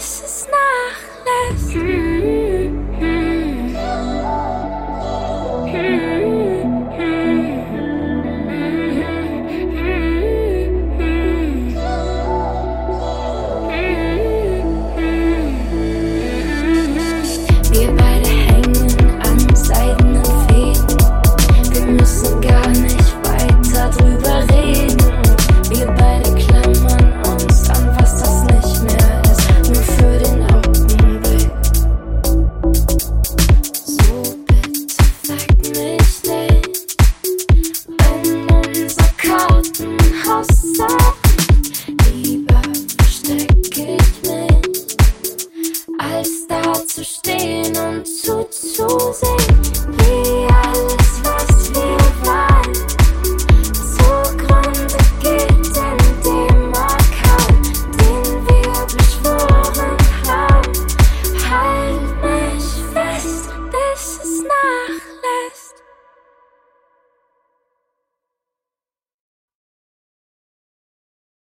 precious necklace. Mm. als da zu stehen und zuzusehen.